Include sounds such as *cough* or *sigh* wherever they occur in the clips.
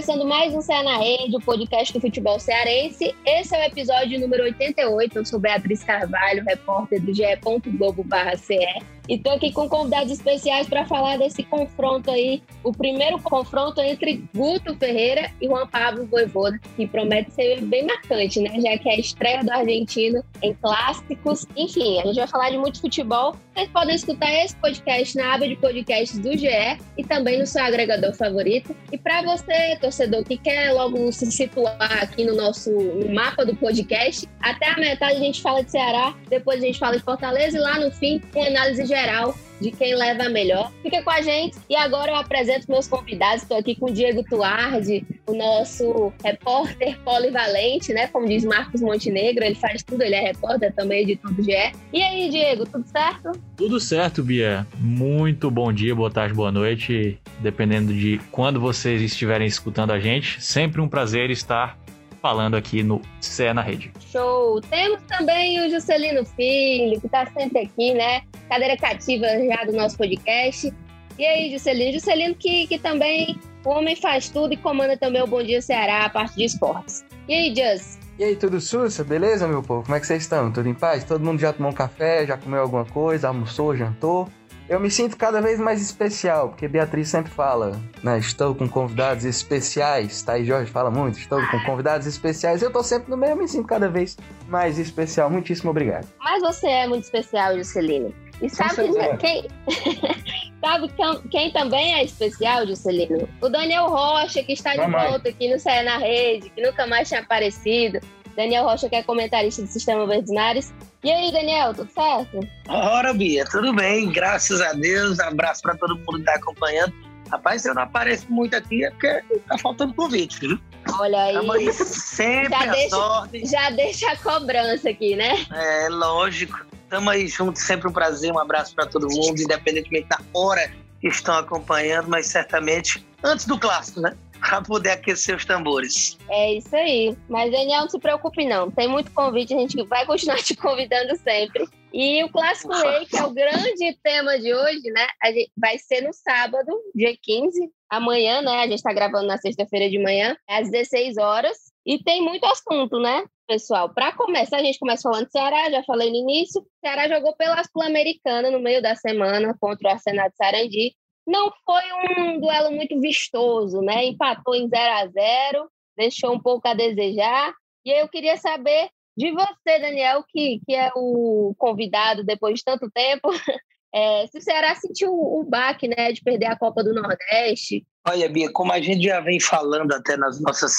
começando mais um Ceará na Rede, o podcast do futebol cearense. Esse é o episódio número 88. Eu sou Beatriz Carvalho, repórter do ge.globo.ce. E tô aqui com convidados especiais para falar desse confronto aí, o primeiro confronto entre Guto Ferreira e Juan Pablo Voivoda, que promete ser bem marcante, né? Já que é a estreia do argentino em clássicos. Enfim, a gente vai falar de muito futebol. Vocês podem escutar esse podcast na aba de podcasts do GE e também no seu agregador favorito. E para você, torcedor, que quer logo se situar aqui no nosso no mapa do podcast, até a metade a gente fala de Ceará, depois a gente fala de Fortaleza e lá no fim, com análise geral geral de quem leva melhor. Fica com a gente e agora eu apresento meus convidados. Estou aqui com o Diego Tuardi, o nosso repórter polivalente, né? Como diz Marcos Montenegro, ele faz tudo, ele é repórter também de tudo GE. E aí, Diego, tudo certo? Tudo certo, Bia. Muito bom dia, boa tarde, boa noite, dependendo de quando vocês estiverem escutando a gente. Sempre um prazer estar falando aqui no CE na Rede. Show! Temos também o Juscelino Filho, que está sempre aqui, né? Cadeira cativa já do nosso podcast. E aí, Juscelino? Juscelino que, que também o homem faz tudo e comanda também o Bom Dia Ceará, a parte de esportes. E aí, Jus? E aí, tudo sussa? Beleza, meu povo? Como é que vocês estão? Tudo em paz? Todo mundo já tomou um café, já comeu alguma coisa, almoçou, jantou? Eu me sinto cada vez mais especial, porque Beatriz sempre fala, né? Estou com convidados especiais, tá? E Jorge fala muito, estou com convidados especiais. Eu tô sempre no meio, eu me sinto cada vez mais especial. Muitíssimo obrigado. Mas você é muito especial, Juscelino. E sabe quem, *laughs* sabe quem também é especial, Juscelino? O Daniel Rocha, que está de Mamãe. volta aqui no Saia na Rede, que nunca mais tinha aparecido. Daniel Rocha, que é comentarista do Sistema Verdes E aí, Daniel, tudo certo? Ora, Bia, tudo bem, graças a Deus. Abraço para todo mundo que está acompanhando. Rapaz, eu não apareço muito aqui é porque tá faltando convite, viu? Olha aí. aí *laughs* sempre já a deixa, sorte. Já deixa a cobrança aqui, né? É, lógico. Tamo aí juntos, sempre um prazer, um abraço para todo mundo, independentemente da hora que estão acompanhando, mas certamente antes do clássico, né? Para poder aquecer os tambores. É isso aí. Mas, Daniel, não se preocupe não. Tem muito convite, a gente vai continuar *laughs* te convidando sempre. E o Clássico Rei, que é o grande tema de hoje, né? vai ser no sábado, dia 15, amanhã, né? A gente está gravando na sexta-feira de manhã, às 16 horas. E tem muito assunto, né, pessoal? Para começar, a gente começa falando de Ceará, já falei no início. Ceará jogou pela Sul-Americana no meio da semana contra o Arsenal de Sarandi. Não foi um duelo muito vistoso, né? Empatou em 0 a 0 deixou um pouco a desejar. E eu queria saber de você, Daniel, que, que é o convidado depois de tanto tempo, *laughs* é, se o Ceará sentiu o baque né, de perder a Copa do Nordeste. Olha, Bia, como a gente já vem falando até nas nossas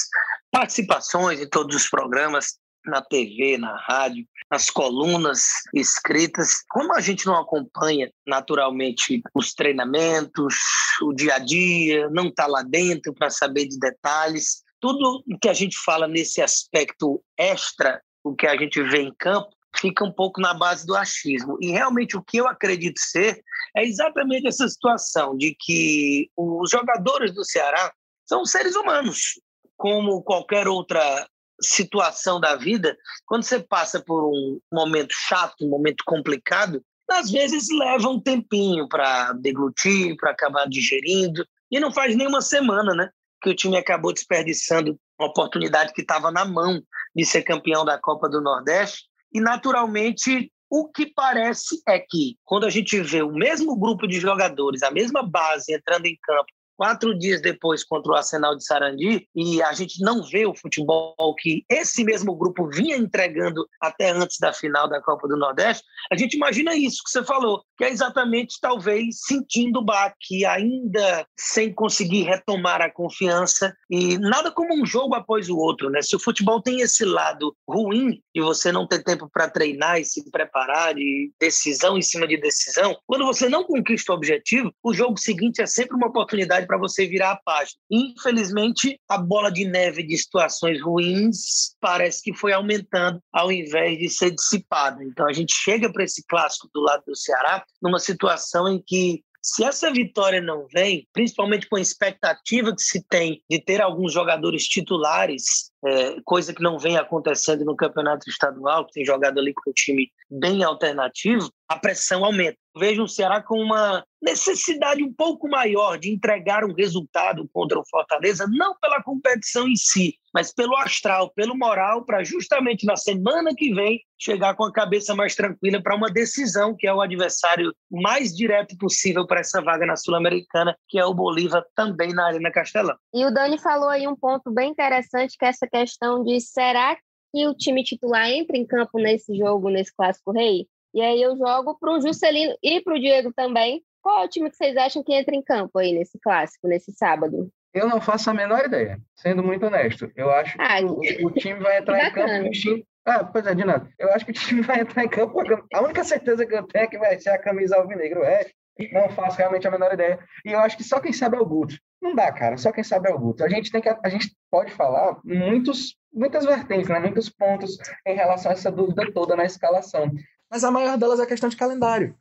participações em todos os programas, na TV, na rádio, nas colunas escritas. Como a gente não acompanha naturalmente os treinamentos, o dia a dia, não está lá dentro para saber de detalhes, tudo que a gente fala nesse aspecto extra, o que a gente vê em campo, fica um pouco na base do achismo. E realmente o que eu acredito ser é exatamente essa situação de que os jogadores do Ceará são seres humanos, como qualquer outra situação da vida, quando você passa por um momento chato, um momento complicado, às vezes leva um tempinho para deglutir, para acabar digerindo, e não faz nem uma semana, né? Que o time acabou desperdiçando uma oportunidade que estava na mão de ser campeão da Copa do Nordeste, e naturalmente o que parece é que, quando a gente vê o mesmo grupo de jogadores, a mesma base entrando em campo quatro dias depois contra o Arsenal de Sarandi, e a gente não vê o futebol que esse mesmo grupo vinha entregando até antes da final da Copa do Nordeste, a gente imagina isso que você falou, que é exatamente talvez sentindo o baque, ainda sem conseguir retomar a confiança, e nada como um jogo após o outro, né? Se o futebol tem esse lado ruim de você não ter tempo para treinar e se preparar, de decisão em cima de decisão, quando você não conquista o objetivo, o jogo seguinte é sempre uma oportunidade para você virar a página. Infelizmente, a bola de neve de situações ruins parece que foi aumentando ao invés de ser dissipada. Então a gente chega para esse clássico do lado do Ceará numa situação em que se essa vitória não vem, principalmente com a expectativa que se tem de ter alguns jogadores titulares é, coisa que não vem acontecendo no campeonato estadual, que tem jogado ali com um time bem alternativo, a pressão aumenta. Vejo o Ceará com uma necessidade um pouco maior de entregar um resultado contra o Fortaleza, não pela competição em si, mas pelo astral, pelo moral, para justamente na semana que vem chegar com a cabeça mais tranquila para uma decisão que é o adversário mais direto possível para essa vaga na Sul-Americana, que é o Bolívar, também na Arena Castelão. E o Dani falou aí um ponto bem interessante, que é essa questão de será que o time titular entra em campo nesse jogo, nesse Clássico Rei? E aí eu jogo para o Juscelino e para o Diego também. Qual é o time que vocês acham que entra em campo aí nesse clássico, nesse sábado? Eu não faço a menor ideia, sendo muito honesto. Eu acho ah, que o, o, time vai entrar em campo. Ah, pois é, Dinado. Eu acho que o time vai entrar em campo. *laughs* A única certeza que eu tenho é que vai ser a camisa alvinegro. É, não faço realmente a menor ideia. E eu acho que só quem sabe é o Guto. Não dá, cara. Só quem sabe é o Guto. A gente tem que, a gente pode falar muitos, muitas vertentes, né? Muitos pontos em relação a essa dúvida toda na escalação. Mas a maior delas é a questão de calendário.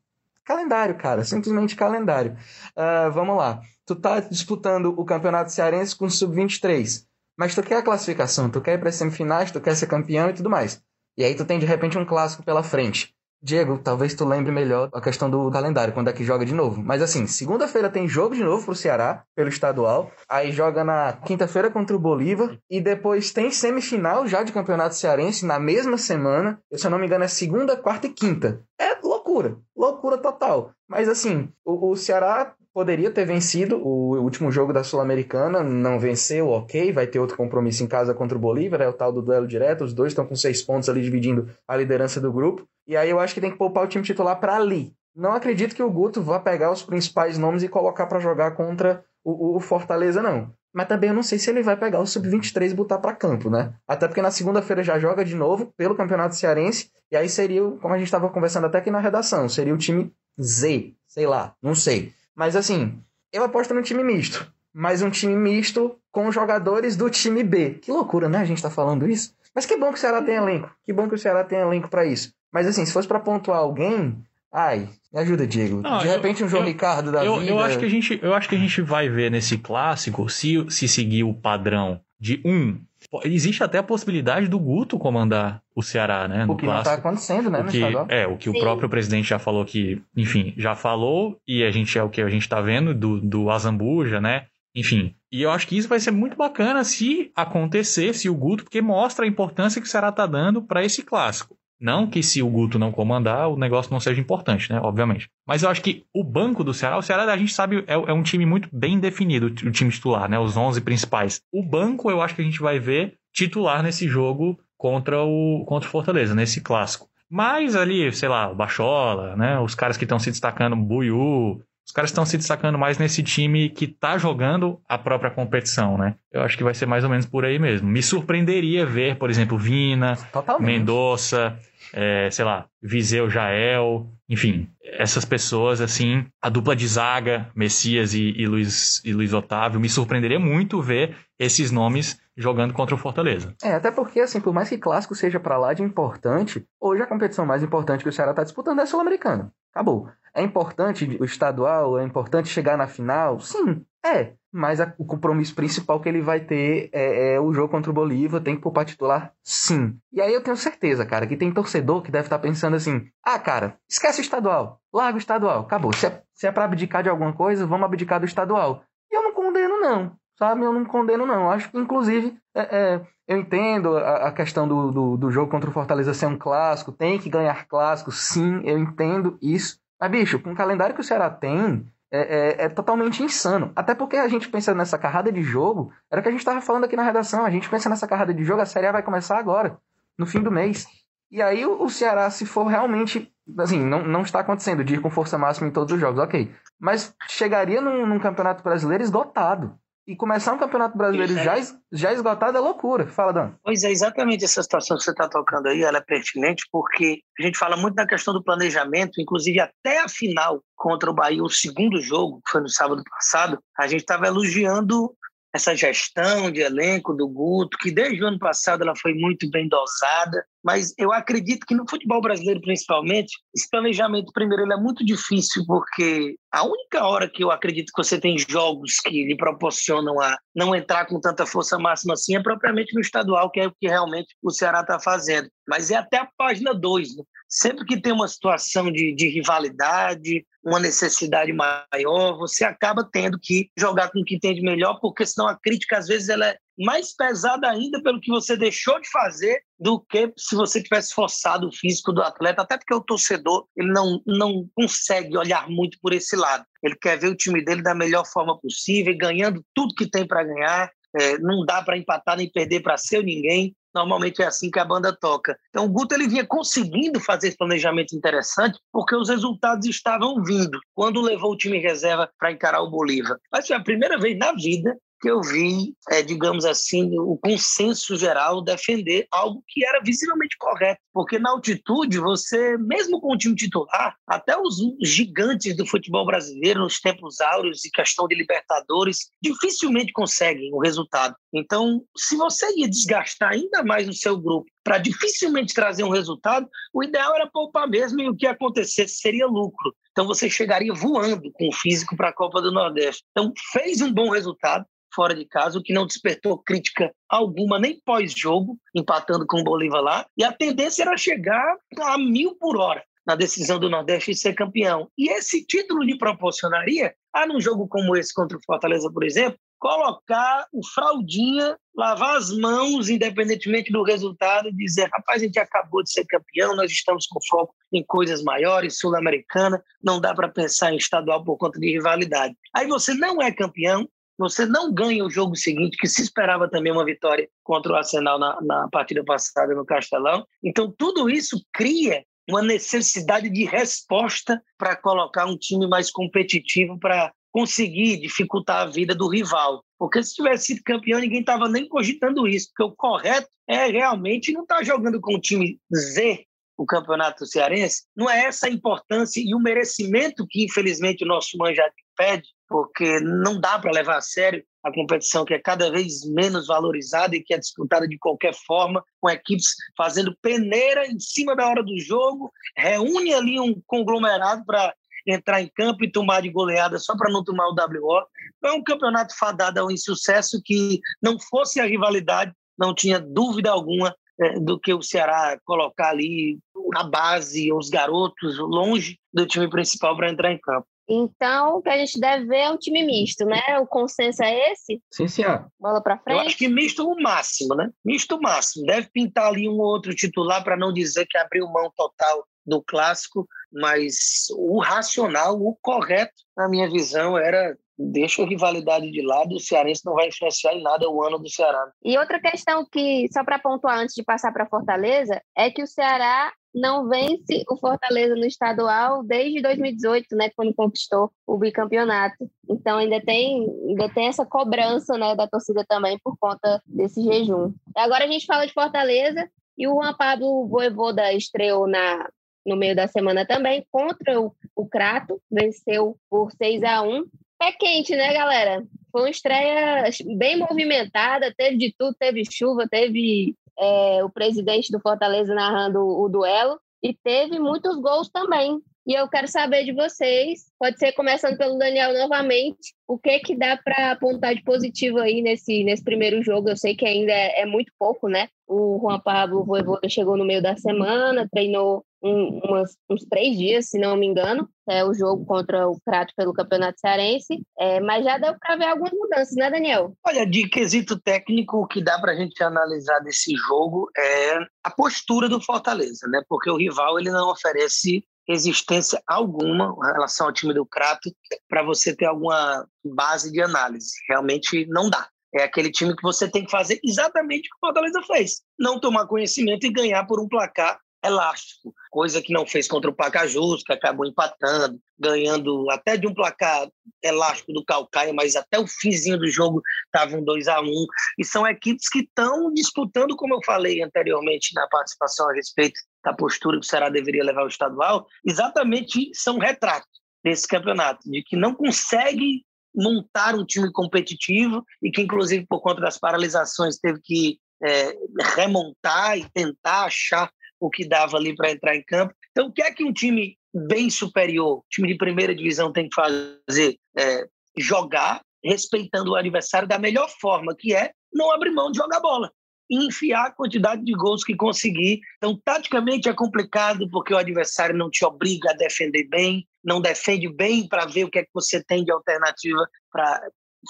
Calendário, cara, simplesmente calendário. Uh, vamos lá. Tu tá disputando o Campeonato Cearense com Sub-23, mas tu quer a classificação, tu quer ir para semifinais, tu quer ser campeão e tudo mais. E aí tu tem de repente um clássico pela frente. Diego, talvez tu lembre melhor a questão do calendário, quando é que joga de novo. Mas assim, segunda-feira tem jogo de novo pro Ceará, pelo estadual. Aí joga na quinta-feira contra o Bolívar. E depois tem semifinal já de campeonato cearense na mesma semana. Se eu não me engano, é segunda, quarta e quinta. É loucura. Loucura total. Mas assim, o, o Ceará poderia ter vencido o último jogo da Sul-Americana, não venceu, ok, vai ter outro compromisso em casa contra o Bolívar, é o tal do duelo direto, os dois estão com seis pontos ali dividindo a liderança do grupo, e aí eu acho que tem que poupar o time titular para ali. Não acredito que o Guto vá pegar os principais nomes e colocar para jogar contra o, o, Fortaleza, não. Mas também eu não sei se ele vai pegar o Sub-23 e botar para campo, né? Até porque na segunda-feira já joga de novo pelo Campeonato Cearense, e aí seria, como a gente estava conversando até aqui na redação, seria o time Z, sei lá, não sei. Mas assim, eu aposto no time misto. Mas um time misto com jogadores do time B. Que loucura, né? A gente tá falando isso. Mas que bom que o Ceará tem elenco. Que bom que o Ceará tem elenco para isso. Mas assim, se fosse para pontuar alguém, ai, me ajuda, Diego. Não, de repente um João eu, Ricardo da eu, vida. Eu acho que a gente, eu acho que a gente vai ver nesse clássico se se seguir o padrão de um Existe até a possibilidade do Guto comandar o Ceará, né? No o que clássico. não está acontecendo, né? O que, é, o que Sim. o próprio presidente já falou que, enfim, já falou, e a gente é o que a gente está vendo do, do Azambuja, né? Enfim. E eu acho que isso vai ser muito bacana se acontecer, se o Guto, porque mostra a importância que o Ceará está dando para esse clássico. Não que se o Guto não comandar, o negócio não seja importante, né? Obviamente. Mas eu acho que o banco do Ceará, o Ceará a gente sabe, é, é um time muito bem definido, o time titular, né? Os 11 principais. O banco eu acho que a gente vai ver titular nesse jogo contra o, contra o Fortaleza, nesse clássico. Mas ali, sei lá, o Bachola, né? Os caras que estão se destacando, Buiú, os caras estão se destacando mais nesse time que está jogando a própria competição, né? Eu acho que vai ser mais ou menos por aí mesmo. Me surpreenderia ver, por exemplo, Vina, Mendonça, é, sei lá, Viseu Jael, enfim, essas pessoas, assim, a dupla de zaga, Messias e, e, Luiz, e Luiz Otávio, me surpreenderia muito ver esses nomes jogando contra o Fortaleza. É, até porque, assim, por mais que clássico seja para lá de importante, hoje a competição mais importante que o Ceará está disputando é a Sul-Americana. Acabou. É importante o estadual, é importante chegar na final? Sim, é. Mas a, o compromisso principal que ele vai ter é, é, o jogo contra o Bolívar, tem que poupar titular? Sim. E aí eu tenho certeza, cara, que tem torcedor que deve estar tá pensando assim: ah, cara, esquece o estadual, larga o estadual, acabou. Se é, se é pra abdicar de alguma coisa, vamos abdicar do estadual. E eu não condeno, não. Sabe? Eu não condeno, não. Acho que, inclusive, é, é, eu entendo a, a questão do, do, do jogo contra o Fortaleza ser um clássico, tem que ganhar clássico, sim, eu entendo isso. Mas, bicho, com o calendário que o Ceará tem, é, é, é, totalmente insano. Até porque a gente pensa nessa carrada de jogo, era o que a gente estava falando aqui na redação, a gente pensa nessa carrada de jogo, a Série A vai começar agora, no fim do mês. E aí o, Ceará, se for realmente, assim, não, não está acontecendo de ir com força máxima em todos os jogos, ok. Mas chegaria num, num campeonato brasileiro esgotado. E começar um campeonato brasileiro é. já, já esgotado é loucura. Fala, Dan. Pois é, exatamente essa situação que você está tocando aí, ela é pertinente porque a gente fala muito da questão do planejamento, inclusive até a final contra o Bahia, o segundo jogo, que foi no sábado passado, a gente estava elogiando essa gestão de elenco do Guto, que desde o ano passado ela foi muito bem dosada, mas eu acredito que no futebol brasileiro, principalmente, esse planejamento, primeiro, ele é muito difícil, porque a única hora que eu acredito que você tem jogos que lhe proporcionam a não entrar com tanta força máxima assim é propriamente no estadual, que é o que realmente o Ceará está fazendo. Mas é até a página 2. Né? Sempre que tem uma situação de, de rivalidade, uma necessidade maior, você acaba tendo que jogar com o que tem de melhor, porque senão a crítica, às vezes, ela é mais pesada ainda pelo que você deixou de fazer do que se você tivesse forçado o físico do atleta, até porque o torcedor ele não, não consegue olhar muito por esse lado. Ele quer ver o time dele da melhor forma possível, ganhando tudo que tem para ganhar. É, não dá para empatar nem perder para ser ninguém. Normalmente é assim que a banda toca. Então o Guto ele vinha conseguindo fazer esse planejamento interessante porque os resultados estavam vindo quando levou o time reserva para encarar o Bolívar. Mas foi a primeira vez na vida que eu vi, é, digamos assim, o consenso geral defender algo que era visivelmente correto. Porque na altitude, você, mesmo com o time titular, até os gigantes do futebol brasileiro, nos tempos áureos e questão de Libertadores, dificilmente conseguem o resultado. Então, se você ia desgastar ainda mais o seu grupo para dificilmente trazer um resultado, o ideal era poupar mesmo e o que acontecesse seria lucro. Então você chegaria voando com o físico para a Copa do Nordeste. Então fez um bom resultado, fora de casa, o que não despertou crítica alguma, nem pós-jogo, empatando com o Bolívar lá. E a tendência era chegar a mil por hora na decisão do Nordeste ser campeão. E esse título lhe proporcionaria, a num jogo como esse contra o Fortaleza, por exemplo, colocar o fraldinha, lavar as mãos, independentemente do resultado, e dizer: rapaz, a gente acabou de ser campeão, nós estamos com foco em coisas maiores, sul-americana, não dá para pensar em estadual por conta de rivalidade. Aí você não é campeão, você não ganha o jogo seguinte, que se esperava também uma vitória contra o Arsenal na, na partida passada no Castelão. Então, tudo isso cria uma necessidade de resposta para colocar um time mais competitivo para conseguir dificultar a vida do rival. Porque se tivesse sido campeão, ninguém estava nem cogitando isso, porque o correto é realmente não estar tá jogando com o time Z o campeonato cearense. Não é essa a importância e o merecimento que, infelizmente, o nosso manjado pede porque não dá para levar a sério a competição que é cada vez menos valorizada e que é disputada de qualquer forma, com equipes fazendo peneira em cima da hora do jogo, reúne ali um conglomerado para entrar em campo e tomar de goleada só para não tomar o WO. É um campeonato fadado ao insucesso que não fosse a rivalidade, não tinha dúvida alguma é, do que o Ceará colocar ali na base, os garotos longe do time principal para entrar em campo. Então, o que a gente deve ver é um time misto, né? O consenso é esse? Sim, senhor. Bola para frente? Eu acho que misto o máximo, né? Misto o máximo. Deve pintar ali um outro titular para não dizer que abriu mão total do clássico, mas o racional, o correto, na minha visão, era deixa a rivalidade de lado, o Cearense não vai influenciar em nada o ano do Ceará. E outra questão que, só para pontuar antes de passar para Fortaleza, é que o Ceará não vence o Fortaleza no estadual desde 2018, né, quando conquistou o bicampeonato. Então ainda tem, ainda tem essa cobrança, né, da torcida também por conta desse jejum. Agora a gente fala de Fortaleza e o Juan Pablo Voivoda estreou na no meio da semana também contra o, o Crato, venceu por 6 a 1. Pé quente, né, galera? Foi uma estreia bem movimentada, teve de tudo, teve chuva, teve é, o presidente do Fortaleza narrando o duelo, e teve muitos gols também. E eu quero saber de vocês, pode ser começando pelo Daniel novamente, o que que dá para apontar de positivo aí nesse, nesse primeiro jogo? Eu sei que ainda é, é muito pouco, né? O Juan Pablo Voivoda chegou no meio da semana, treinou um, umas, uns três dias, se não me engano, é o jogo contra o Crato pelo Campeonato Cearense, é, mas já deu para ver algumas mudanças, né, Daniel? Olha, de quesito técnico, o que dá para a gente analisar desse jogo é a postura do Fortaleza, né? Porque o rival ele não oferece resistência alguma em relação ao time do Crato para você ter alguma base de análise. Realmente não dá. É aquele time que você tem que fazer exatamente o que o Fortaleza fez. Não tomar conhecimento e ganhar por um placar elástico, coisa que não fez contra o Pacajus, que acabou empatando, ganhando até de um placar elástico do Calcaia, mas até o finzinho do jogo estava um 2 a 1 um. E são equipes que estão disputando, como eu falei anteriormente na participação a respeito da postura que o Ceará deveria levar ao estadual, exatamente são retratos desse campeonato, de que não consegue montar um time competitivo e que, inclusive, por conta das paralisações, teve que é, remontar e tentar achar o que dava ali para entrar em campo. Então, o que é que um time bem superior, time de primeira divisão, tem que fazer? É, jogar respeitando o adversário da melhor forma, que é não abrir mão de jogar bola e enfiar a quantidade de gols que conseguir. Então, taticamente é complicado porque o adversário não te obriga a defender bem, não defende bem para ver o que é que você tem de alternativa para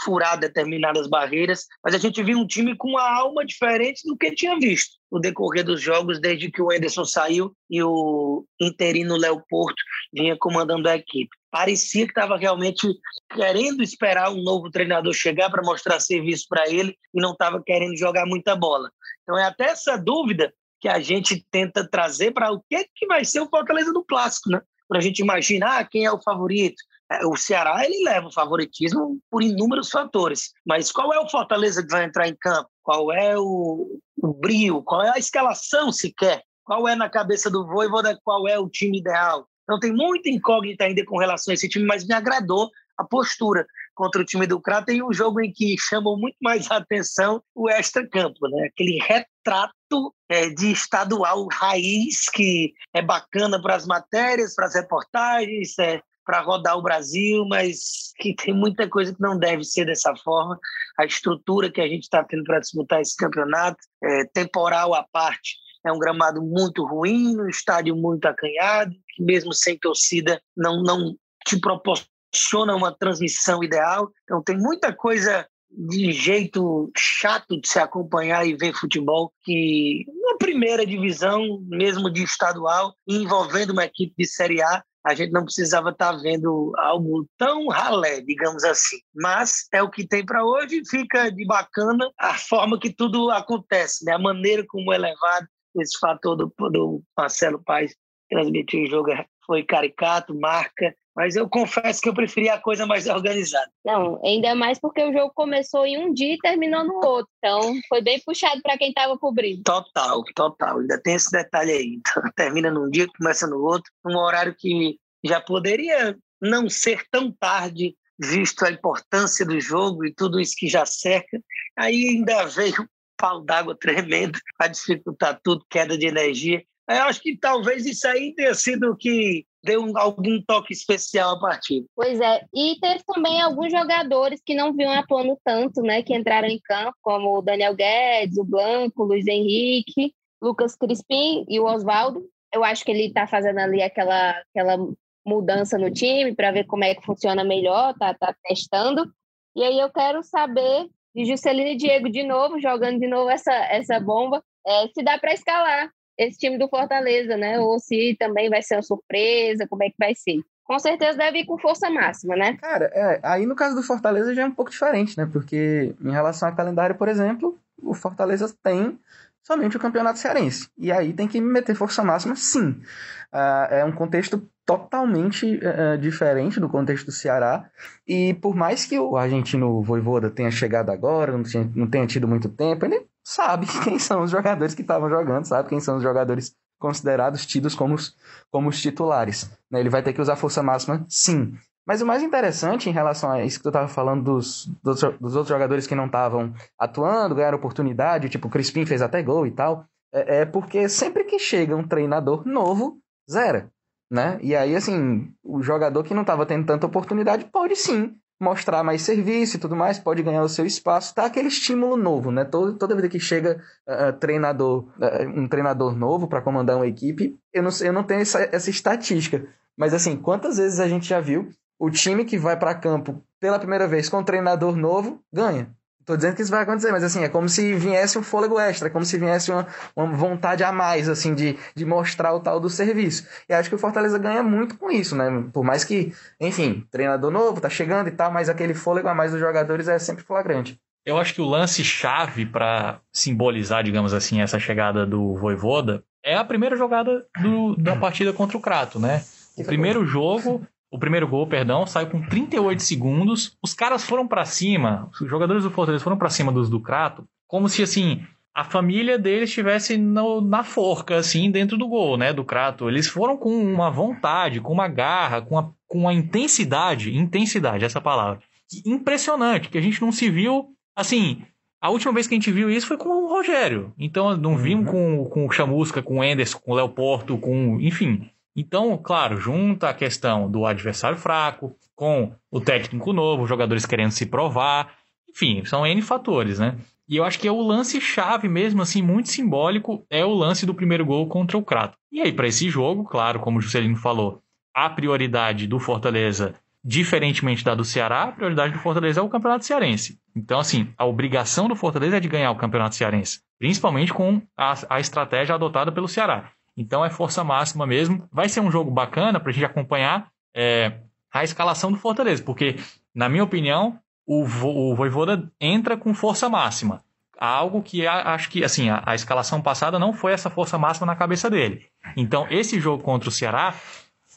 furar determinadas barreiras, mas a gente viu um time com uma alma diferente do que tinha visto no decorrer dos jogos desde que o Ederson saiu e o interino Léo Porto vinha comandando a equipe. Parecia que estava realmente querendo esperar um novo treinador chegar para mostrar serviço para ele e não estava querendo jogar muita bola. Então é até essa dúvida que a gente tenta trazer para o que, que vai ser o Fortaleza do clássico, né? Para a gente imaginar quem é o favorito, o Ceará ele leva o favoritismo por inúmeros fatores, mas qual é o Fortaleza que vai entrar em campo? Qual é o, o brio? Qual é a escalação sequer? Qual é na cabeça do Voivoda? Qual é o time ideal? Então tem muita incógnita ainda com relação a esse time, mas me agradou a postura contra o time do Crato em um jogo em que chamou muito mais a atenção o extra-campo, né? Aquele retrato é, de estadual raiz que é bacana para as matérias, para as reportagens, é, para rodar o Brasil, mas que tem muita coisa que não deve ser dessa forma. A estrutura que a gente está tendo para disputar esse campeonato, é, temporal à parte, é um gramado muito ruim, um estádio muito acanhado, que mesmo sem torcida não, não te proporciona uma transmissão ideal. Então tem muita coisa de jeito chato de se acompanhar e ver futebol que na primeira divisão, mesmo de estadual, envolvendo uma equipe de Série A, a gente não precisava estar tá vendo algo tão ralé, digamos assim. Mas é o que tem para hoje, fica de bacana a forma que tudo acontece, né? a maneira como é levado esse fator do, do Marcelo Paes transmitir o jogo foi caricato, marca, mas eu confesso que eu preferia a coisa mais *laughs* organizada. Não, ainda mais porque o jogo começou em um dia e terminou no outro. Então, foi bem puxado para quem estava cobrindo. Total, total. Ainda tem esse detalhe aí. Então, *laughs* termina num dia, começa no outro, num horário que já poderia não ser tão tarde, visto a importância do jogo e tudo isso que já cerca. Aí ainda *laughs* veio pau d'água tremendo para dificultar tudo, queda de energia. Eu acho que talvez isso aí tenha sido o que deu um, algum toque especial à partida. Pois é, e teve também alguns jogadores que não vinham atuando tanto, né, que entraram em campo, como o Daniel Guedes, o Blanco, o Luiz Henrique, Lucas Crispim e o Oswaldo. Eu acho que ele está fazendo ali aquela, aquela mudança no time para ver como é que funciona melhor, tá, tá testando. E aí eu quero saber de Juscelino e Diego de novo, jogando de novo essa, essa bomba, é, se dá para escalar esse time do Fortaleza, né? Ou se também vai ser uma surpresa, como é que vai ser. Com certeza deve ir com força máxima, né? Cara, é, aí no caso do Fortaleza já é um pouco diferente, né? Porque em relação ao calendário, por exemplo, o Fortaleza tem somente o campeonato cearense. E aí tem que meter força máxima, sim. Uh, é um contexto totalmente uh, diferente do contexto do Ceará. E por mais que o argentino Voivoda tenha chegado agora, não, tinha, não tenha tido muito tempo, ele sabe *laughs* quem são os jogadores que estavam jogando, sabe quem são os jogadores considerados, tidos como os, como os titulares. Né? Ele vai ter que usar força máxima, sim. Mas o mais interessante em relação a isso que tu estava falando dos, dos, dos, outros jogadores que não estavam atuando, ganharam oportunidade, tipo o Crispim fez até gol e tal, é, é porque sempre que chega um treinador novo, zera. Né? E aí, assim, o jogador que não estava tendo tanta oportunidade pode sim mostrar mais serviço e tudo mais, pode ganhar o seu espaço, tá aquele estímulo novo, né? Todo, toda vez que chega uh, treinador, uh, um treinador novo para comandar uma equipe, eu não, eu não tenho essa, essa estatística, mas assim, quantas vezes a gente já viu o time que vai para campo pela primeira vez com um treinador novo ganha? Tô dizendo que isso vai acontecer, mas assim, é como se viesse um fôlego extra, é como se viesse uma, uma vontade a mais, assim, de, de mostrar o tal do serviço. E acho que o Fortaleza ganha muito com isso, né? Por mais que, enfim, treinador novo, tá chegando e tal, mas aquele fôlego a mais dos jogadores é sempre flagrante. Eu acho que o lance-chave para simbolizar, digamos assim, essa chegada do Voivoda é a primeira jogada do, da partida contra o Crato, né? O primeiro jogo, o primeiro gol, perdão, saiu com 38 segundos. Os caras foram para cima, os jogadores do Fortaleza foram para cima dos do Crato, como se assim, a família deles estivesse no, na forca, assim, dentro do gol, né, do Crato. Eles foram com uma vontade, com uma garra, com uma, com uma intensidade, intensidade, essa palavra, impressionante, que a gente não se viu, assim, A última vez que a gente viu isso foi com o Rogério. Então, não vimos uhum. com, com o Chamusca, com o Enderson, com o Léo Porto, com. Enfim. Então, claro, junta a questão do adversário fraco, com o técnico novo, jogadores querendo se provar. Enfim, são N fatores, né? E eu acho que é o lance chave mesmo, assim, muito simbólico, é o lance do primeiro gol contra o Crato. E aí, para esse jogo, claro, como o Juscelino falou, a prioridade do Fortaleza, diferentemente da do Ceará, a prioridade do Fortaleza é o Campeonato Cearense. Então, assim, a obrigação do Fortaleza é de ganhar o Campeonato Cearense, principalmente com a, a estratégia adotada pelo Ceará. Então, é força máxima mesmo. Vai ser um jogo bacana para a gente acompanhar é, a escalação do Fortaleza, porque, na minha opinião, o, o Voivoda entra com força máxima. Algo que acho que assim a, a escalação passada não foi essa força máxima na cabeça dele. Então, esse jogo contra o Ceará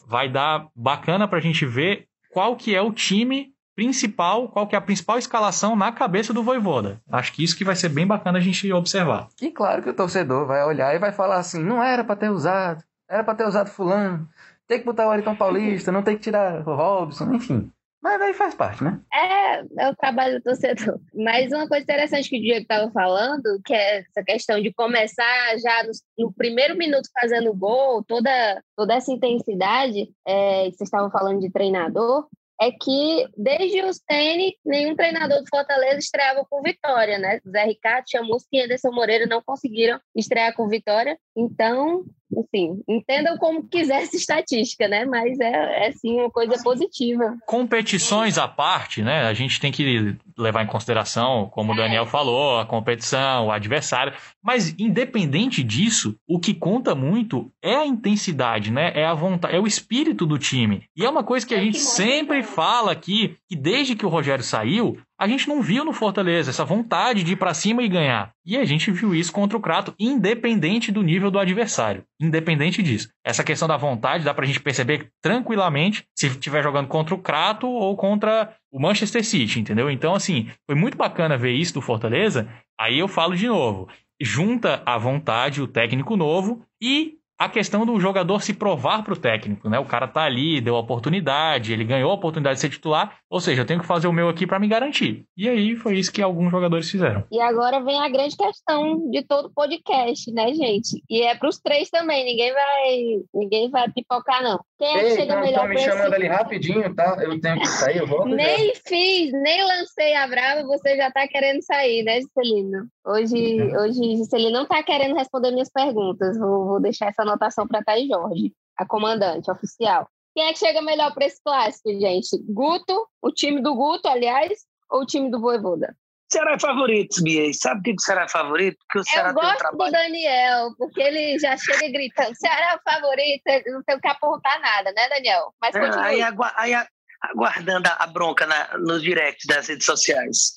vai dar bacana para a gente ver qual que é o time principal, qual que é a principal escalação na cabeça do Voivoda. Acho que isso que vai ser bem bacana a gente observar. E claro que o torcedor vai olhar e vai falar assim, não era para ter usado, era para ter usado fulano, tem que botar o Ayrton Paulista, não tem que tirar o Robson, enfim. Mas aí faz parte, né? É, é o trabalho do torcedor. Mas uma coisa interessante que o Diego estava falando, que é essa questão de começar já no, no primeiro minuto fazendo gol, toda, toda essa intensidade, é, vocês estavam falando de treinador, é que desde os tênis, nenhum treinador do Fortaleza estreava com vitória, né? Zé Ricardo, Chamusca e Anderson Moreira não conseguiram estrear com vitória. Então, assim, entendam como quiser essa estatística, né? Mas é, é sim uma coisa positiva. Competições à parte, né? A gente tem que levar em consideração, como o Daniel falou, a competição, o adversário. Mas independente disso, o que conta muito é a intensidade, né? É a vontade, é o espírito do time. E é uma coisa que a é gente sempre fala aqui, que desde que o Rogério saiu, a gente não viu no Fortaleza essa vontade de ir para cima e ganhar. E a gente viu isso contra o Crato, independente do nível do adversário. Independente disso. Essa questão da vontade dá pra gente perceber tranquilamente se estiver jogando contra o Crato ou contra o Manchester City, entendeu? Então, assim, foi muito bacana ver isso do Fortaleza. Aí eu falo de novo. Junta a vontade, o técnico novo e a questão do jogador se provar para o técnico, né? O cara tá ali, deu a oportunidade, ele ganhou a oportunidade de ser titular, ou seja, eu tenho que fazer o meu aqui para me garantir. E aí foi isso que alguns jogadores fizeram. E agora vem a grande questão de todo podcast, né, gente? E é para os três também, ninguém vai, ninguém vai pipocar não. Quem é que Ei, chega não, melhor Estão me chamando esse... ali rapidinho, tá? Eu tenho que sair, eu vou. nem fiz, nem lancei a brava, você já tá querendo sair, né, Juscelino? Hoje, é. hoje Juscelino não tá querendo responder minhas perguntas. Vou, vou deixar essa anotação para Thaís Jorge, a comandante oficial. Quem é que chega melhor para esse clássico, gente? Guto, o time do Guto, aliás, ou o time do Voivoda? Ceará é favorito, Bia. Sabe por que o Ceará é favorito? Porque o Ceará Eu gosto do Daniel, porque ele já chega gritando. Ceará é favorito, não tem que apontar nada, né, Daniel? Mas é, aí, aí, aguardando a bronca na, nos directs das redes sociais,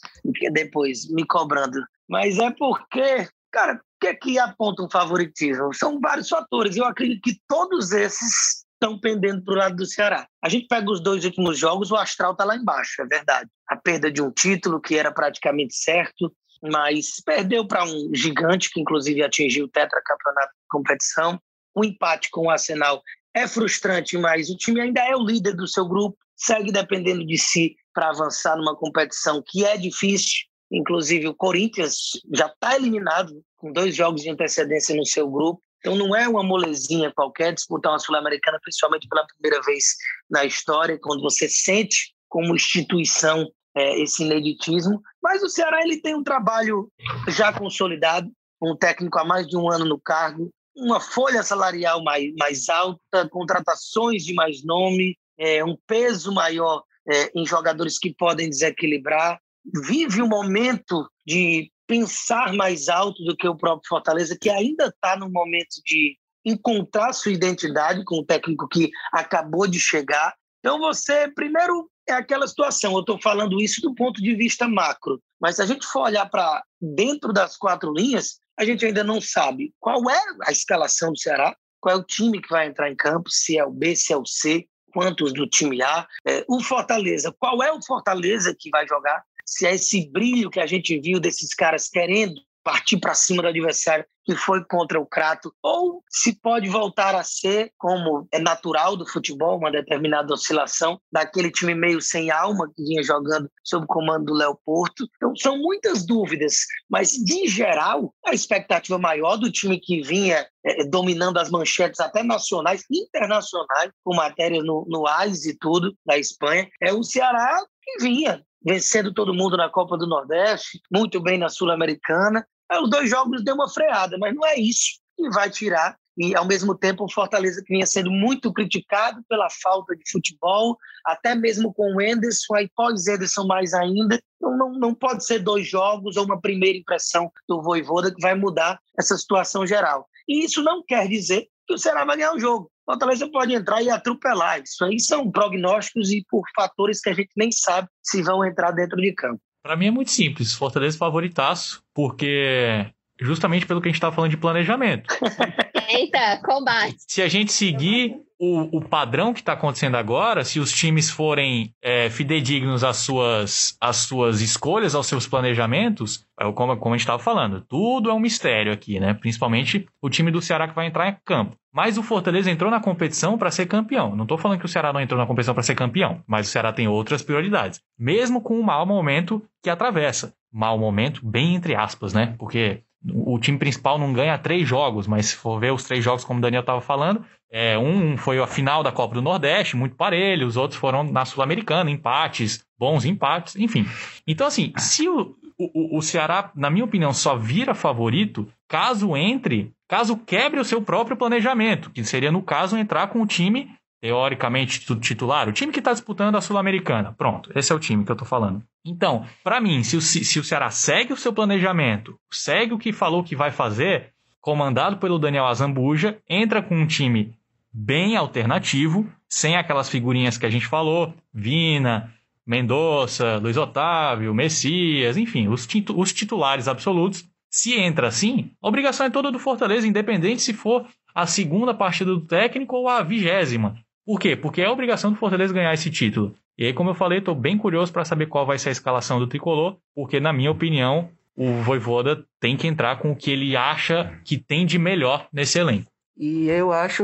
depois me cobrando. Mas é porque, cara, que é que aponta um favoritismo? São vários fatores. Eu acredito que todos esses estão pendendo para o lado do Ceará. A gente pega os dois últimos jogos, o Astral está lá embaixo, é verdade. A perda de um título que era praticamente certo, mas perdeu para um gigante que inclusive atingiu o tetracampeonato de competição. O empate com o Arsenal é frustrante, mas o time ainda é o líder do seu grupo, segue dependendo de si para avançar numa competição que é difícil. Inclusive o Corinthians já está eliminado com dois jogos de antecedência no seu grupo. Então não é uma molezinha qualquer disputar uma Sul-Americana, principalmente pela primeira vez na história, quando você sente como instituição é, esse ineditismo. Mas o Ceará ele tem um trabalho já consolidado, um técnico há mais de um ano no cargo, uma folha salarial mais, mais alta, contratações de mais nome, é, um peso maior é, em jogadores que podem desequilibrar. Vive um momento de pensar mais alto do que o próprio Fortaleza, que ainda está no momento de encontrar sua identidade com o técnico que acabou de chegar. Então, você, primeiro, é aquela situação. Eu estou falando isso do ponto de vista macro, mas se a gente for olhar para dentro das quatro linhas, a gente ainda não sabe qual é a escalação do Ceará, qual é o time que vai entrar em campo, se é o B, se é o C, quantos do time A. É, o Fortaleza, qual é o Fortaleza que vai jogar? Se é esse brilho que a gente viu desses caras querendo partir para cima do adversário que foi contra o Crato, ou se pode voltar a ser, como é natural do futebol, uma determinada oscilação daquele time meio sem alma que vinha jogando sob o comando do Léo Porto. Então, são muitas dúvidas, mas, de geral, a expectativa maior do time que vinha é, dominando as manchetes até nacionais, internacionais, com matéria no, no AIS e tudo, da Espanha, é o Ceará que vinha vencendo todo mundo na Copa do Nordeste, muito bem na Sul-Americana, os dois jogos deu uma freada, mas não é isso que vai tirar. E, ao mesmo tempo, o Fortaleza que vinha sendo muito criticado pela falta de futebol, até mesmo com o Enderson, aí pós-Enderson mais ainda. Não, não, não pode ser dois jogos ou uma primeira impressão do Voivoda que vai mudar essa situação geral. E isso não quer dizer que o Ceará vai ganhar o jogo. Fortaleza pode entrar e atropelar. Isso aí são prognósticos e por fatores que a gente nem sabe se vão entrar dentro de campo. Para mim é muito simples. Fortaleza favoritaço, porque justamente pelo que a gente estava falando de planejamento. *laughs* Eita, combate. Se a gente seguir o, o padrão que está acontecendo agora, se os times forem é, fidedignos às suas, às suas escolhas, aos seus planejamentos, é como, como a gente estava falando, tudo é um mistério aqui, né? Principalmente o time do Ceará que vai entrar em campo. Mas o Fortaleza entrou na competição para ser campeão. Não estou falando que o Ceará não entrou na competição para ser campeão, mas o Ceará tem outras prioridades. Mesmo com o mau momento que atravessa. Mau momento, bem entre aspas, né? Porque o time principal não ganha três jogos, mas se for ver os três jogos, como o Daniel estava falando, é, um foi a final da Copa do Nordeste, muito parelho, os outros foram na Sul-Americana, empates, bons empates, enfim. Então, assim, se o, o, o Ceará, na minha opinião, só vira favorito caso entre, caso quebre o seu próprio planejamento, que seria, no caso, entrar com o time teoricamente titular, o time que está disputando a Sul-Americana. Pronto, esse é o time que eu estou falando. Então, para mim, se o, se o Ceará segue o seu planejamento, segue o que falou que vai fazer, comandado pelo Daniel Azambuja, entra com um time bem alternativo, sem aquelas figurinhas que a gente falou, Vina, Mendonça, Luiz Otávio, Messias, enfim, os, os titulares absolutos. Se entra assim, a obrigação é toda do Fortaleza, independente se for a segunda partida do técnico ou a vigésima. Por quê? Porque é obrigação do Fortaleza ganhar esse título. E aí, como eu falei, estou bem curioso para saber qual vai ser a escalação do tricolor, porque, na minha opinião, o Voivoda tem que entrar com o que ele acha que tem de melhor nesse elenco. E eu acho.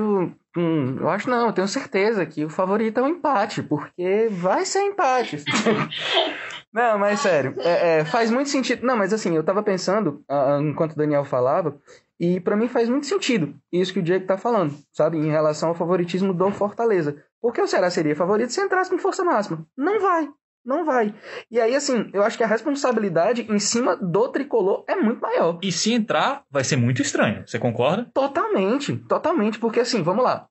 Hum, eu acho não, eu tenho certeza que o favorito é o um empate, porque vai ser empate. *laughs* não, mas sério, é, é, faz muito sentido. Não, mas assim, eu tava pensando, enquanto o Daniel falava, e para mim faz muito sentido isso que o Diego tá falando, sabe? Em relação ao favoritismo do Fortaleza. Porque o Ceará seria favorito se entrasse com força máxima. Não vai. Não vai. E aí, assim, eu acho que a responsabilidade em cima do tricolor é muito maior. E se entrar, vai ser muito estranho. Você concorda? Totalmente, totalmente. Porque, assim, vamos lá.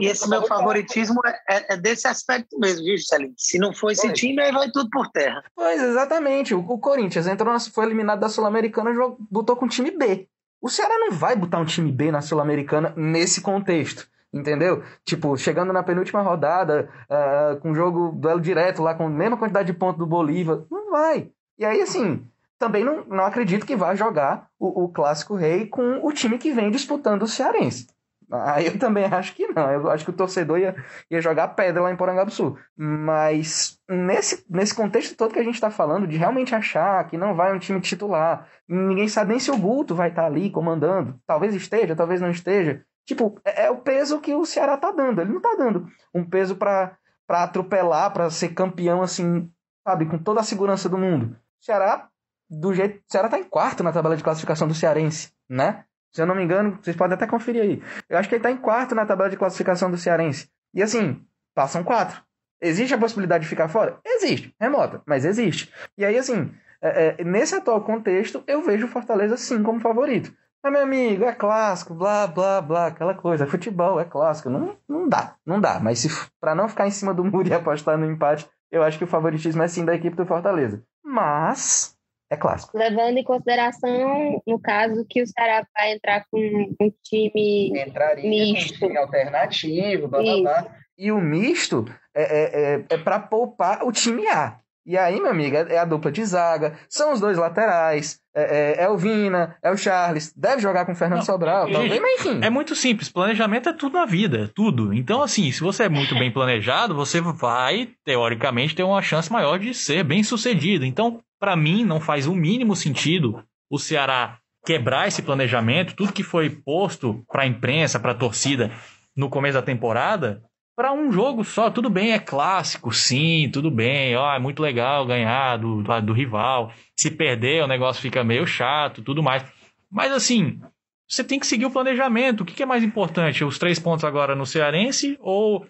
e esse meu favoritismo é, é, desse aspecto mesmo, viu, Celinho? Se não for esse time, aí vai tudo por terra. Pois, exatamente. O, o Corinthians entrou, foi eliminado da Sul-Americana e botou com o time B. O Ceará não vai botar um time B na Sul-Americana nesse contexto. Entendeu? Tipo, chegando na penúltima rodada, uh, com jogo duelo direto lá, com a mesma quantidade de pontos do Bolívar. Não vai. E aí, assim, também não, não acredito que vá jogar o, o Clássico Rei com o time que vem disputando o Cearense. Aí eu também acho que não. Eu acho que o torcedor ia, ia jogar pedra lá em Porangabuçu. Mas nesse, nesse contexto todo que a gente está falando, de realmente achar que não vai um time titular, ninguém sabe nem se o Guto vai estar tá ali comandando. Talvez esteja, talvez não esteja. Tipo, é, é, o peso que o Ceará tá dando. Ele não tá dando um peso para atropelar, para ser campeão, assim, sabe, com toda a segurança do mundo. O Ceará, do jeito. O Ceará tá em quarto na tabela de classificação do Cearense, né? Se eu não me engano, vocês podem até conferir aí. Eu acho que ele está em quarto na tabela de classificação do Cearense. E assim, passam quatro. Existe a possibilidade de ficar fora? Existe, remota, mas existe. E aí, assim, é, é, nesse atual contexto, eu vejo o Fortaleza sim como favorito. Mas, meu amigo, é clássico, blá, blá, blá, aquela coisa. É futebol, é clássico. Não, não dá, não dá. Mas se para não ficar em cima do muro *laughs* e apostar no empate, eu acho que o favoritismo é sim da equipe do Fortaleza. Mas é clássico. Levando em consideração, no caso, que o Ceará vai entrar com um time Entraria misto. Com um time alternativo, blá, blá, blá. E o misto é, é, é, é para poupar o time A. E aí, meu amigo, é, é a dupla de zaga, são os dois laterais, é, é, é o Vina, é o Charles, deve jogar com o Fernando Não, Sobral, talvez, mas enfim. É muito simples, planejamento é tudo na vida, tudo. Então, assim, se você é muito bem planejado, você vai, teoricamente, ter uma chance maior de ser bem sucedido. Então, para mim, não faz o mínimo sentido o Ceará quebrar esse planejamento, tudo que foi posto para a imprensa, para a torcida no começo da temporada, para um jogo só. Tudo bem, é clássico, sim, tudo bem. Ó, é muito legal ganhar do, do, do rival. Se perder, o negócio fica meio chato, tudo mais. Mas assim, você tem que seguir o planejamento. O que, que é mais importante? Os três pontos agora no Cearense ou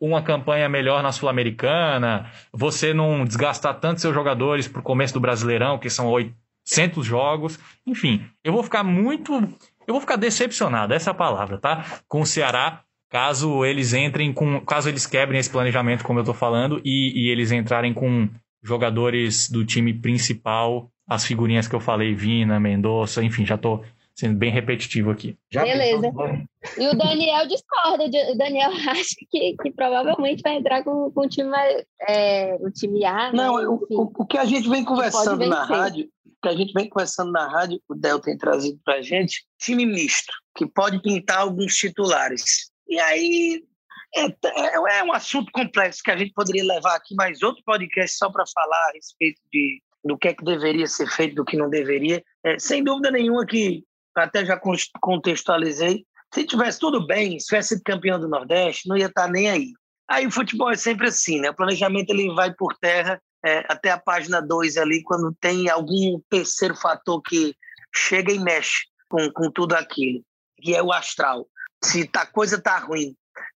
uma campanha melhor na Sul-Americana? Você não desgastar tanto seus jogadores para o começo do Brasileirão, que são 800 jogos? Enfim, eu vou ficar muito. Eu vou ficar decepcionado, essa é a palavra, tá? Com o Ceará caso eles entrem com. Caso eles quebrem esse planejamento, como eu tô falando, e, e eles entrarem com jogadores do time principal, as figurinhas que eu falei, Vina, Mendonça, enfim, já tô sendo bem repetitivo aqui. Já Beleza. E o Daniel discorda. O Daniel *laughs* acha que, que provavelmente vai entrar com, com o time, é, o time A. Né? Não, o, o, que a gente vem conversando na rádio, o que a gente vem conversando na rádio, o Del tem trazido pra gente, time misto, que pode pintar alguns titulares. E aí é, é, é, um assunto complexo que a gente poderia levar aqui mais outro podcast só para falar a respeito de, do que é que deveria ser feito, do que não deveria. É, sem dúvida nenhuma que, até já contextualizei, se tivesse tudo bem, se tivesse sido campeão do Nordeste, não ia estar tá nem aí. Aí o futebol é sempre assim, né? O planejamento ele vai por terra é, até a página 2 ali, quando tem algum terceiro fator que chega e mexe com, com tudo aquilo, que é o astral se a coisa está ruim,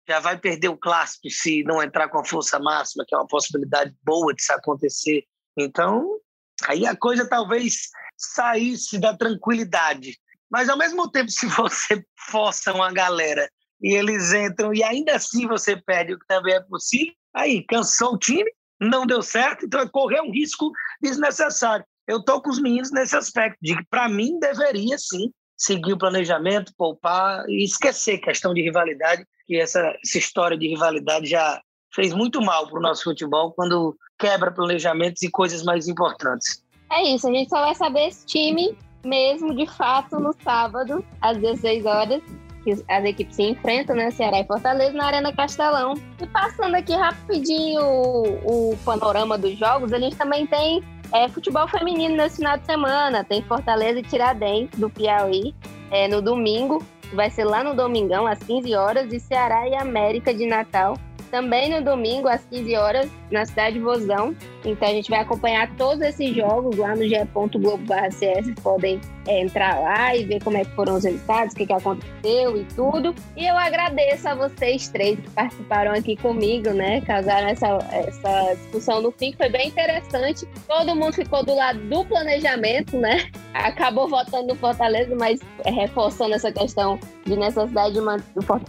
já vai perder o clássico se não entrar com a força máxima, que é uma possibilidade boa de se acontecer. Então, aí a coisa talvez saísse da tranquilidade. Mas, ao mesmo tempo, se você *laughs* força uma galera e eles entram e ainda assim você perde o que também é possível, aí cansou o time, não deu certo, então é correr um risco desnecessário. Eu estou com os meninos nesse aspecto, de que, para mim, deveria sim seguir o planejamento, poupar e esquecer questão de rivalidade, que essa, essa história de rivalidade já fez muito mal para o nosso futebol quando quebra planejamentos e coisas mais importantes. É isso, a gente só vai saber esse time mesmo de fato no sábado, às 16 horas, que as equipes se enfrentam, né? Ceará e Fortaleza, na Arena Castelão. E passando aqui rapidinho o, o panorama dos jogos, a gente também tem é, futebol feminino nesse final de semana. Tem Fortaleza e Tiradentes, do Piauí, é, no domingo. Vai ser lá no Domingão, às 15 horas. E Ceará e América de Natal, também no domingo, às 15 horas, na cidade de Vozão. Então a gente vai acompanhar todos esses jogos lá no ge.globo.cs. Podem é, entrar lá e ver como é que foram os resultados, o que, que aconteceu e tudo. E eu agradeço a vocês três que participaram aqui comigo, né? Causaram essa, essa discussão no fim, que foi bem interessante. Todo mundo ficou do lado do planejamento, né? Acabou votando no Fortaleza, mas é, reforçando essa questão de necessidade de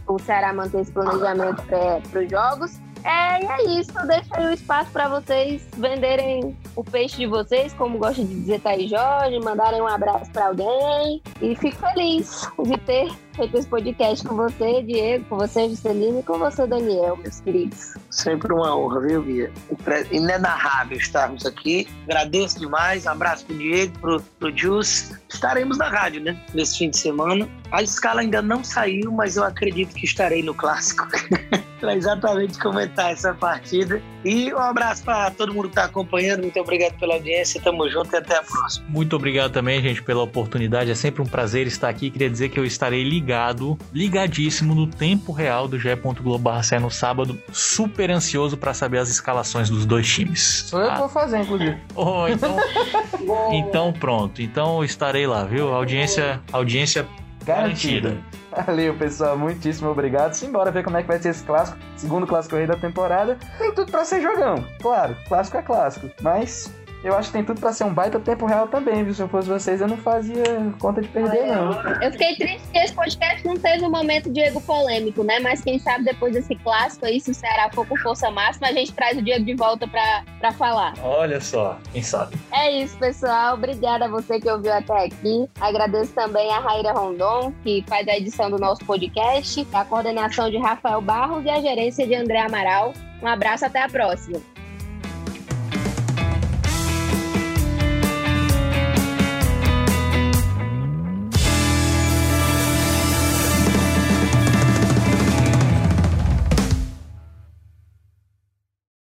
o Ceará manter esse planejamento para os jogos. É, e é isso. Deixa aí o espaço para vocês venderem o peixe de vocês, como gosta de dizer Thaís Jorge, mandarem um abraço para alguém. E fico feliz de ter feito esse podcast com você, Diego, com você, Juscelino, e com você, Daniel, meus queridos. Sempre uma honra, viu, Bia? Inenarrável estarmos aqui. Agradeço demais. Um abraço pro Diego, pro, pro Jus. Estaremos na rádio, né? Nesse fim de semana. A escala ainda não saiu, mas eu acredito que estarei no clássico. *laughs* para exatamente comentar essa partida. E um abraço para todo mundo que está acompanhando. Muito obrigado pela audiência. Tamo junto e até a próxima. Muito obrigado também, gente, pela oportunidade. É sempre um prazer estar aqui. Queria dizer que eu estarei ligado, ligadíssimo no tempo real do GE. Globo no sábado. Super ansioso para saber as escalações dos dois times. Sou eu que vou fazer, inclusive. *laughs* Oh, então, *laughs* então pronto. Então estarei lá, viu? Audiência, audiência garantida. Valeu, pessoal. Muitíssimo obrigado. Simbora ver como é que vai ser esse clássico. Segundo clássico rei da temporada. Tem tudo para ser jogão. Claro, clássico é clássico. Mas eu acho que tem tudo pra ser um baita tempo real também, viu? Se eu fosse vocês, eu não fazia conta de perder, não. Eu fiquei triste que esse podcast não teve um momento Diego polêmico, né? Mas quem sabe depois desse clássico aí, se o Ceará for com força máxima, a gente traz o Diego de volta pra, pra falar. Olha só, quem sabe. É isso, pessoal. Obrigada a você que ouviu até aqui. Agradeço também a Raíra Rondon, que faz a edição do nosso podcast, a coordenação de Rafael Barros e a gerência de André Amaral. Um abraço, até a próxima.